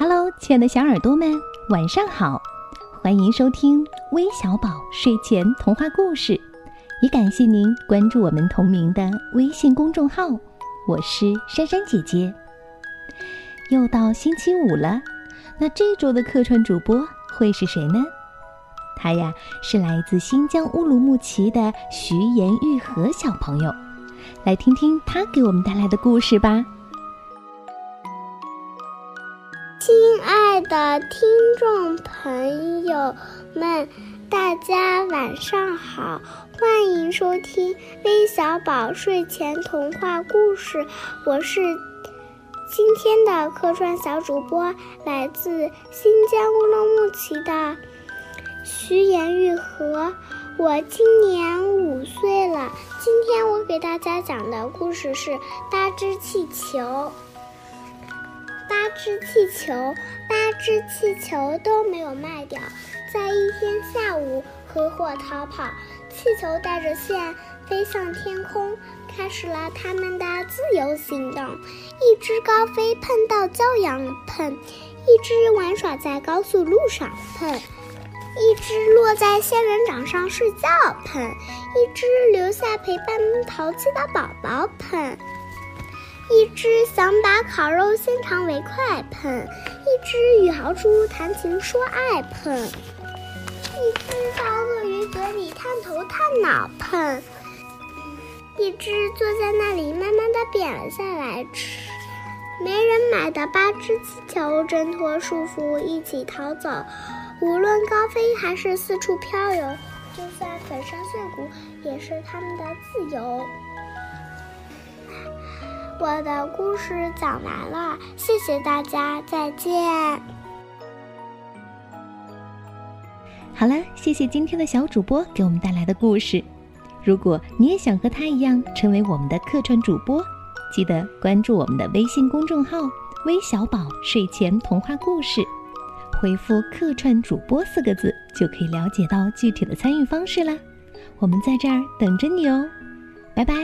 Hello，亲爱的小耳朵们，晚上好！欢迎收听微小宝睡前童话故事，也感谢您关注我们同名的微信公众号。我是珊珊姐姐。又到星期五了，那这周的客串主播会是谁呢？他呀是来自新疆乌鲁木齐的徐延玉和小朋友，来听听他给我们带来的故事吧。的听众朋友们，大家晚上好，欢迎收听微小宝睡前童话故事。我是今天的客串小主播，来自新疆乌鲁木齐的徐延玉和。我今年五岁了，今天我给大家讲的故事是《八只气球》。八只气球，只气球都没有卖掉，在一天下午合伙逃跑。气球带着线飞向天空，开始了他们的自由行动。一只高飞碰到骄阳，碰；一只玩耍在高速路上，碰；一只落在仙人掌上睡觉，碰；一只留下陪伴淘气的宝宝，碰。一只想把烤肉先尝为快喷，一只与豪猪谈情说爱喷，一只到鳄鱼嘴里探头探脑喷，一只坐在那里慢慢的扁了下来吃。没人买的八只气球挣脱束缚一起逃走，无论高飞还是四处飘游，就算粉身碎骨也是他们的自由。我的故事讲完了，谢谢大家，再见。好了，谢谢今天的小主播给我们带来的故事。如果你也想和他一样成为我们的客串主播，记得关注我们的微信公众号“微小宝睡前童话故事”，回复“客串主播”四个字，就可以了解到具体的参与方式啦。我们在这儿等着你哦，拜拜。